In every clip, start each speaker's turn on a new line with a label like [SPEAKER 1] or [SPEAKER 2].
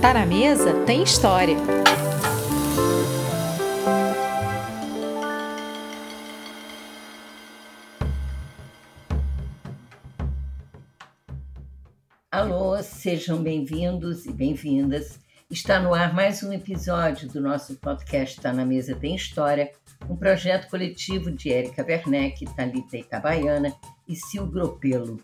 [SPEAKER 1] Tá na mesa tem história.
[SPEAKER 2] Alô, sejam bem-vindos e bem-vindas. Está no ar mais um episódio do nosso podcast Tá na Mesa Tem História, um projeto coletivo de Érica Werneck, Thalita Itabaiana e Sil Gropelo.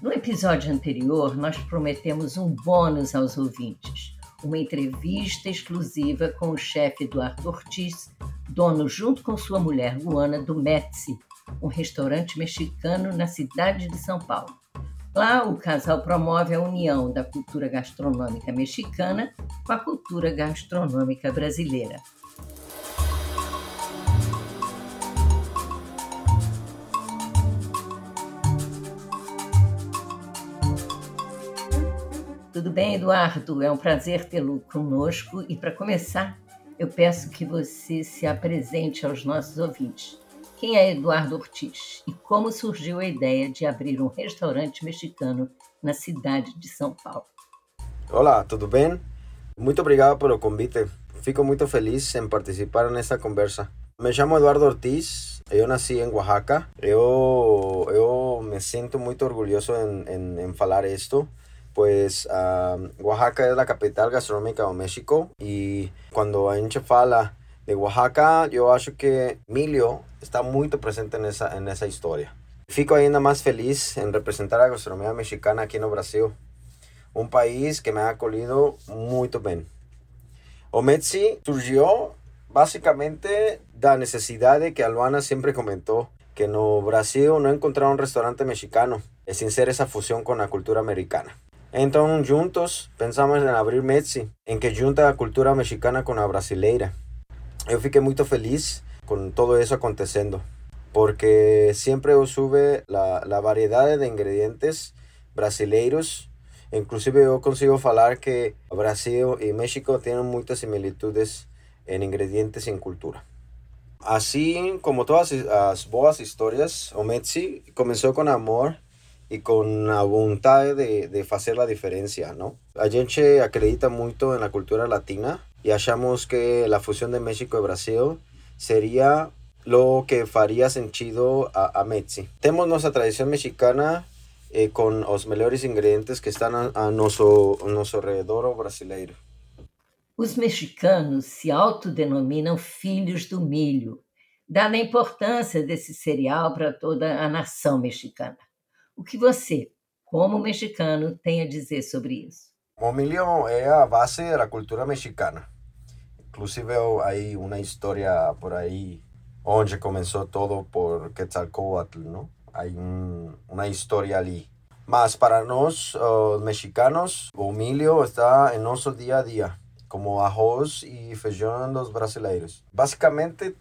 [SPEAKER 2] No episódio anterior, nós prometemos um bônus aos ouvintes, uma entrevista exclusiva com o chefe Eduardo Ortiz, dono junto com sua mulher Luana do Metzi, um restaurante mexicano na cidade de São Paulo. Lá, o casal promove a união da cultura gastronômica mexicana com a cultura gastronômica brasileira. Tudo bem, Eduardo? É um prazer tê-lo conosco e, para começar, eu peço que você se apresente aos nossos ouvintes. Quem é Eduardo Ortiz e como surgiu a ideia de abrir um restaurante mexicano na cidade de São Paulo?
[SPEAKER 3] Olá, tudo bem? Muito obrigado pelo convite. Fico muito feliz em participar nessa conversa. Me chamo Eduardo Ortiz, eu nasci em Oaxaca. Eu, eu me sinto muito orgulhoso em, em, em falar isto pues Oaxaca es la capital gastronómica de México y cuando gente fala de Oaxaca, yo acho que Emilio está muy presente en esa, en esa historia. Fico ainda más feliz en representar la gastronomía mexicana aquí en Brasil, un país que me ha acolido muy bien. Ometsi surgió básicamente la necesidad de que Alvana siempre comentó que en Brasil no encontraba un restaurante mexicano sin ser esa fusión con la cultura americana. Entonces, juntos pensamos en abrir Metsi, en que junta la cultura mexicana con la brasileira. Yo fiquei muy feliz con todo eso aconteciendo, porque siempre sube la, la variedad de ingredientes brasileiros. Inclusive yo consigo hablar que Brasil y México tienen muchas similitudes en ingredientes y en cultura. Así como todas las boas historias, o Metsi comenzó con amor y con la voluntad de, de hacer la diferencia, ¿no? A gente acredita mucho en la cultura latina y achamos que la fusión de México y Brasil sería lo que faría sentido a, a Metzi. Tenemos nuestra tradición mexicana eh, con los mejores ingredientes que están a, a nosso, nosso redor brasileiro.
[SPEAKER 2] Os mexicanos se autodenominam filhos do milho, dada a importância desse cereal para toda a nação mexicana. O que você, como mexicano, tem a dizer sobre isso?
[SPEAKER 3] O milho é a base da cultura mexicana. Inclusive hay uma história por aí onde começou todo por Quetzalcoatl, não? Hay um, uma história ali. Mas para nós, os mexicanos, o milho está em nosso dia a dia, como arroz e feijão dos brasileiros. Basicamente,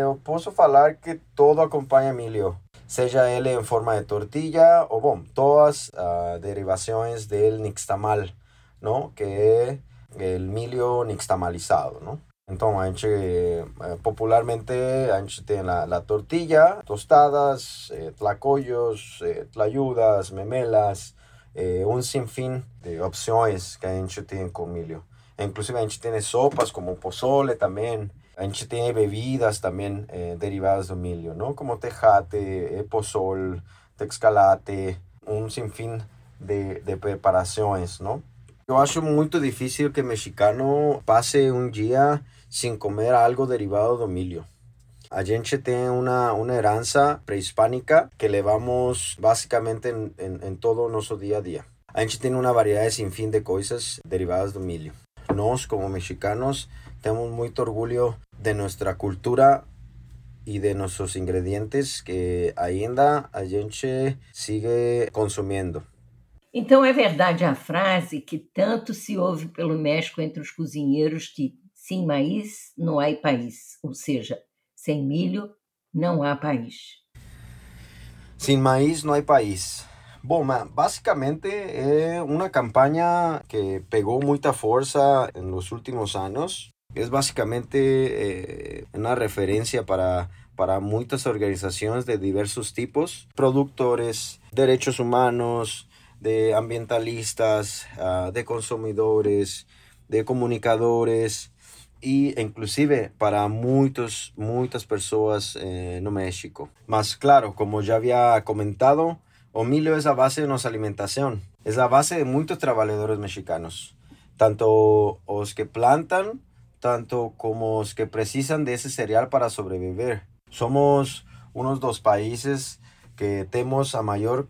[SPEAKER 3] eu posso falar que todo acompanha milho sea él en forma de tortilla o bueno, todas uh, derivaciones del nixtamal, ¿no? Que el milio nixtamalizado, ¿no? Entonces, eh, popularmente, tiene la, la, tortilla, tostadas, eh, tlacoyos, eh, tlayudas, memelas, eh, un sinfín de opciones que a tiene con milio. Inclusive, a tiene sopas como pozole también, a gente tiene bebidas también eh, derivadas de milio, ¿no? Como tejate, eh, pozol, texcalate, un sinfín de, de preparaciones, ¿no? Yo acho muy difícil que mexicano pase un día sin comer algo derivado de milio. A gente tiene una, una heranza prehispánica que llevamos básicamente en, todo nuestro día a día. A gente tiene una variedad de sinfín de cosas derivadas de milio. Nos, como mexicanos, tenemos mucho orgullo de nuestra cultura y de nuestros ingredientes que ainda a gente sigue consumindo.
[SPEAKER 2] Então é verdade a frase que tanto se ouve pelo México entre os cozinheiros que sem maíz não há país, ou seja, sem milho não há país.
[SPEAKER 3] Sem maíz não há país. Bom, basicamente é uma campanha que pegou muita força nos últimos anos es básicamente eh, una referencia para, para muchas organizaciones de diversos tipos, productores, derechos humanos, de ambientalistas, uh, de consumidores, de comunicadores e inclusive para muitos, muitas pessoas eh, no México. Mas claro, como já havia comentado, o milho é a base de nossa alimentação. É a base de muitos trabalhadores mexicanos, tanto os que plantam, tanto como os que precisam desse cereal para sobreviver. Somos unos dos países que tenemos a mayor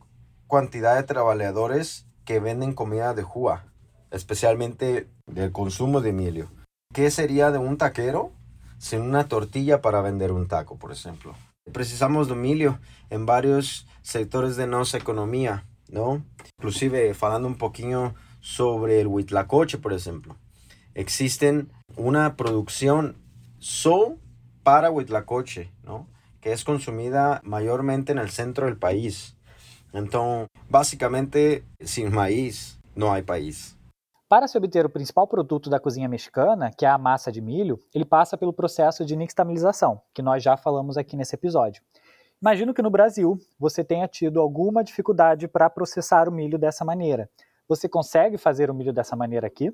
[SPEAKER 3] cantidad de trabajadores que venden comida de jua, especialmente del consumo de milio. ¿Qué sería de un taquero sin una tortilla para vender un taco, por ejemplo? Precisamos de milio en varios sectores de nuestra economía, ¿no? Inclusive, hablando un poquito sobre el huitlacoche, por ejemplo. Existen una producción solo para huitlacoche, ¿no? que es consumida mayormente en el centro del país. Entonces, básicamente, sin maíz, no hay país.
[SPEAKER 4] Para se obter o principal produto da cozinha mexicana, que é a massa de milho, ele passa pelo processo de nixtamalização, que nós já falamos aqui nesse episódio. Imagino que no Brasil você tenha tido alguma dificuldade para processar o milho dessa maneira. Você consegue fazer o milho dessa maneira aqui?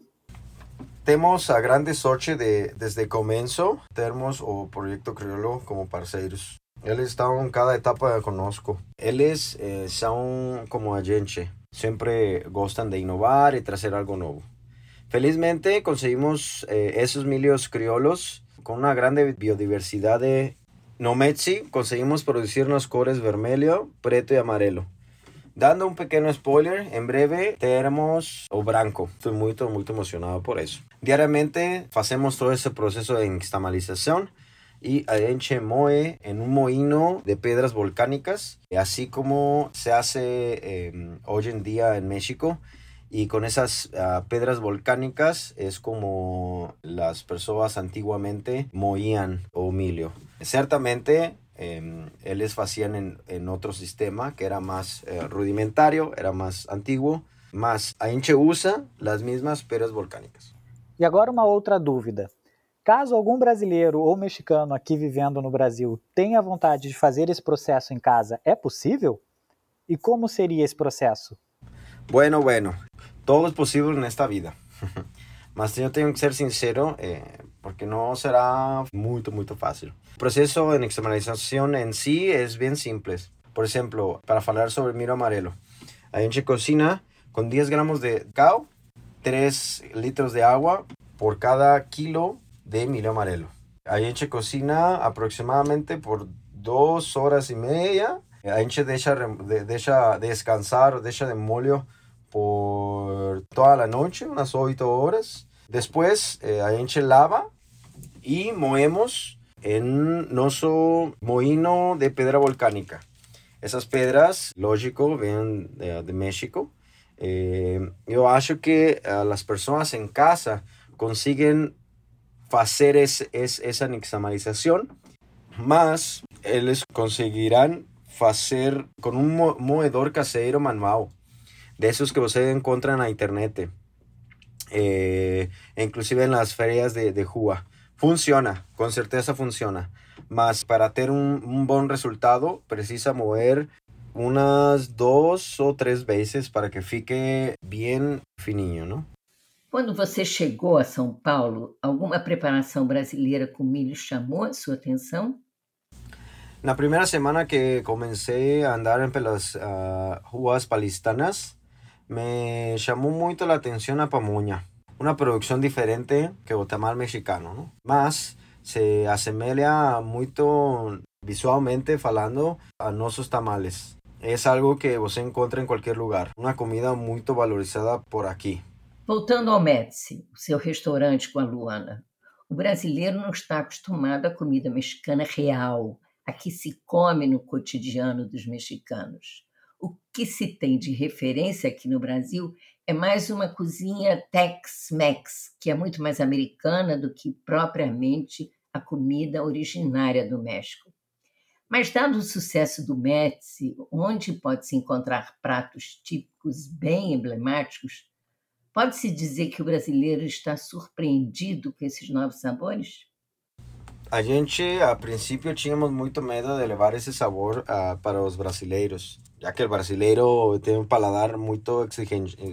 [SPEAKER 3] Temos a grande sorte de, desde começo, termos o Projeto Crioulo como parceiros. Eles estão em cada etapa conosco. Eles eh, são como a gente, sempre gostam de inovar e trazer algo novo. Felizmente conseguimos eh, esses milhos crioulos com uma grande biodiversidade. No Metsi conseguimos produzir nos cores vermelho, preto e amarelo. Dando un pequeño spoiler, en breve tenemos o branco. Estoy muy, muy emocionado por eso. Diariamente hacemos todo ese proceso de instamalización y a gente moe en un mohino de piedras volcánicas, así como se hace em, hoy en día en México. Y con esas uh, piedras volcánicas es como las personas antiguamente moían o milio. Ciertamente eh, ellos hacían en, otro sistema que era más eh, rudimentario, era más antiguo, mas a usa as mesmas pedras volcânicas.
[SPEAKER 4] E agora uma outra dúvida. Caso algum brasileiro ou mexicano aqui vivendo no Brasil tenha vontade de fazer esse processo em casa, é possível? E como seria esse processo?
[SPEAKER 3] Bueno, bueno, todo é possível nesta vida. Mas eu tenho que ser sincero, eh, porque no será muy, muy fácil. El proceso en externalización en sí es bien simple. Por ejemplo, para hablar sobre el miro amarelo, a gente cocina con 10 gramos de cacao, 3 litros de agua por cada kilo de miro amarelo. A gente cocina aproximadamente por 2 horas y media. A gente deja, deja descansar, deja de molho por toda la noche, unas 8 horas. Después eh, a gente lava y moemos en nuestro mohino de piedra volcánica. Esas piedras, lógico, vienen de, México. Eh, yo acho que las personas en casa consiguen hacer es, es, esa nixtamalización, más ellos conseguirán hacer con un mo moedor casero manual, de esos que ustedes encuentran en internet, eh, inclusive en las ferias de, de Juba. Funciona, con certeza funciona. Mas para um, um bom resultado, precisa mover umas duas ou três vezes para que fique bem fininho, não?
[SPEAKER 2] Quando você chegou a São Paulo, alguma preparação brasileira com milho chamou a sua atenção?
[SPEAKER 3] Na primeira semana que comecei a andar pelas uh, ruas paulistanas, me chamou muito a atenção a pamonha una producción diferente que o tamal mexicano, ¿no? Más se asemeja mucho visualmente falando a nuestros tamales. Es algo que você encontra em qualquer lugar. Uma comida muito valorizada por aqui.
[SPEAKER 2] Voltando ao Médici, o seu restaurante com a Luana. O brasileiro não está acostumado à comida mexicana real, a que se come no cotidiano dos mexicanos. O que se tem de referência aqui no Brasil é mais uma cozinha Tex-Mex, que é muito mais americana do que propriamente a comida originária do México. Mas, dado o sucesso do Metzi, onde pode-se encontrar pratos típicos bem emblemáticos, pode-se dizer que o brasileiro está surpreendido com esses novos sabores?
[SPEAKER 3] A gente, a princípio, tínhamos muito medo de levar esse sabor uh, para os brasileiros, já que o brasileiro tem um paladar muito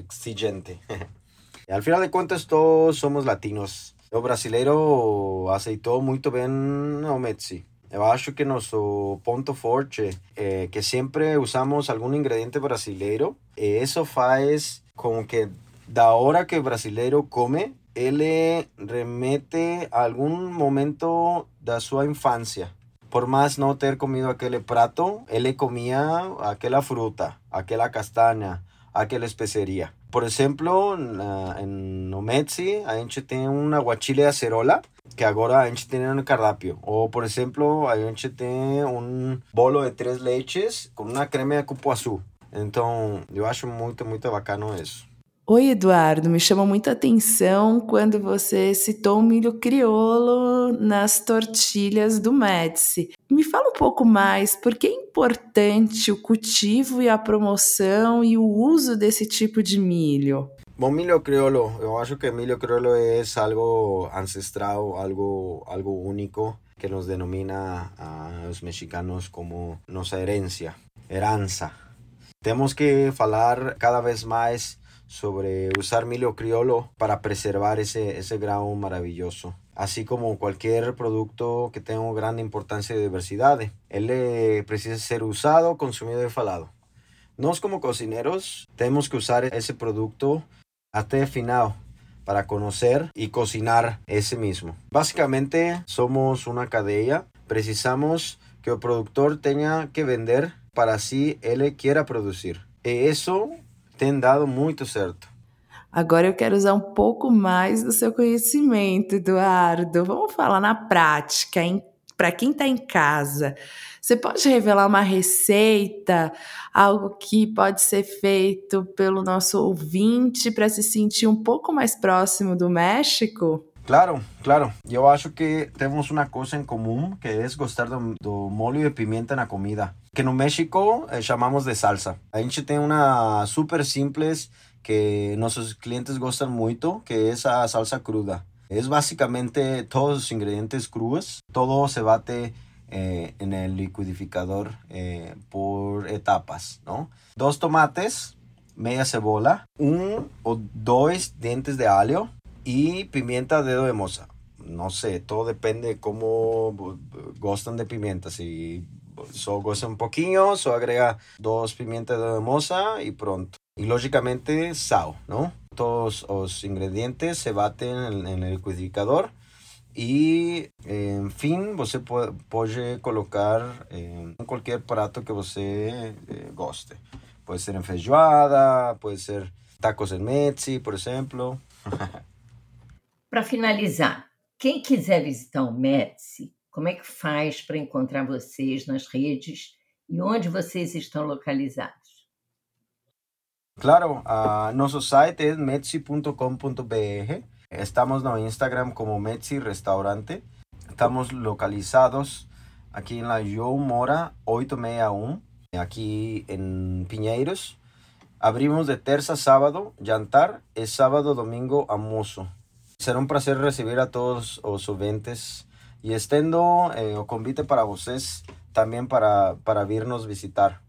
[SPEAKER 3] exigente. al final de contas, todos somos latinos. O brasileiro aceitou muito bem o Metsi. Eu acho que nosso ponto forte é que sempre usamos algum ingrediente brasileiro e isso faz com que da hora que o brasileiro come, ele remete a algum momento da sua infância. Por mais não ter comido aquele prato, ele comia aquela fruta, aquela castanha, aquela especeria. Por exemplo, em Ometsi, a gente tem um aguachile de acerola, que agora a gente tem no cardápio. Ou, por exemplo, a gente tem um bolo de três leites com uma crema de cupuaçu. Então, eu acho muito, muito bacana isso.
[SPEAKER 5] Oi, Eduardo, me chama muita atenção quando você citou o milho criolo nas tortilhas do Médici. Me fala um pouco mais, por que é importante o cultivo e a promoção e o uso desse tipo de milho?
[SPEAKER 3] Bom, milho crioulo, eu acho que milho crioulo é algo ancestral, algo, algo único que nos denomina a os mexicanos como nossa herência, herança. Temos que falar cada vez mais sobre usar milho criollo para preservar ese, ese grano maravilloso. Así como cualquier producto que tenga gran importancia de diversidad, él precisa ser usado, consumido y falado. Nos como cocineros tenemos que usar ese producto hasta final para conocer y cocinar ese mismo. Básicamente somos una cadena, precisamos que el productor tenga que vender para así él quiera producir. Y eso tem dado muito certo.
[SPEAKER 5] Agora eu quero usar um pouco mais do seu conhecimento, Eduardo. Vamos falar na prática, para quem está em casa. Você pode revelar uma receita, algo que pode ser feito pelo nosso ouvinte para se sentir um pouco mais próximo do México?
[SPEAKER 3] Claro, claro. Eu acho que temos uma coisa em comum, que é gostar do, do molho de pimenta na comida. que en México eh, llamamos de salsa. A gente tem una súper simples que nuestros clientes gustan mucho, que es a salsa cruda. Es básicamente todos los ingredientes crudos, todo se bate eh, en el liquidificador eh, por etapas, ¿no? Dos tomates, media cebola, un o dos dientes de alio y pimienta dedo de moza. No sé, todo depende de cómo gustan de pimienta. Si só gosta un poquito, só agrega dos pimientas de moza y pronto. Y lógicamente sal, ¿no? Todos los ingredientes se baten en, el liquidificador y en fin, você puede colocar en cualquier prato que você eh, goste. Puede ser en feijoada, puede ser tacos en mezzi, por ejemplo.
[SPEAKER 2] Para finalizar, quem quiser visitar o Metsi, Como é que faz para encontrar vocês nas redes e onde vocês estão localizados?
[SPEAKER 3] Claro, uh, nosso site é metsi.com.br. Estamos no Instagram como Metsi Restaurante. Estamos localizados aqui La João Mora 861, aqui em Pinheiros. Abrimos de terça a sábado, jantar, e sábado, domingo, almoço. Será um prazer receber a todos os ouvintes y estendo eh, o convite para vocês também para, para vir nos visitar.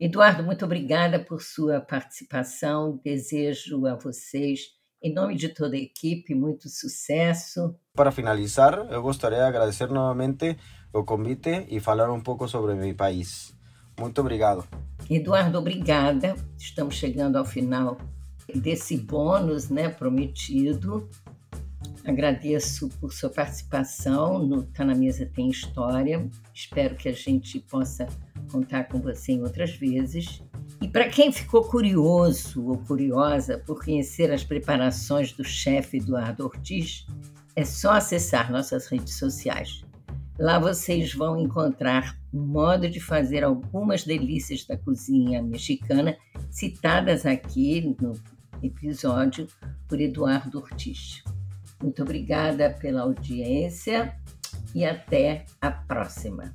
[SPEAKER 2] Eduardo, muito obrigada por sua participação. Desejo a vocês, em nome de toda a equipe, muito sucesso.
[SPEAKER 3] Para finalizar, eu gostaria de agradecer novamente o convite e falar um pouco sobre meu país. Muito obrigado.
[SPEAKER 2] Eduardo, obrigada. Estamos chegando ao final desse bônus né, prometido. Agradeço por sua participação no Tá na Mesa Tem História. Espero que a gente possa contar com você em outras vezes. E para quem ficou curioso ou curiosa por conhecer as preparações do chefe Eduardo Ortiz, é só acessar nossas redes sociais. Lá vocês vão encontrar modo de fazer algumas delícias da cozinha mexicana citadas aqui no episódio por Eduardo Ortiz. Muito obrigada pela audiência e até a próxima.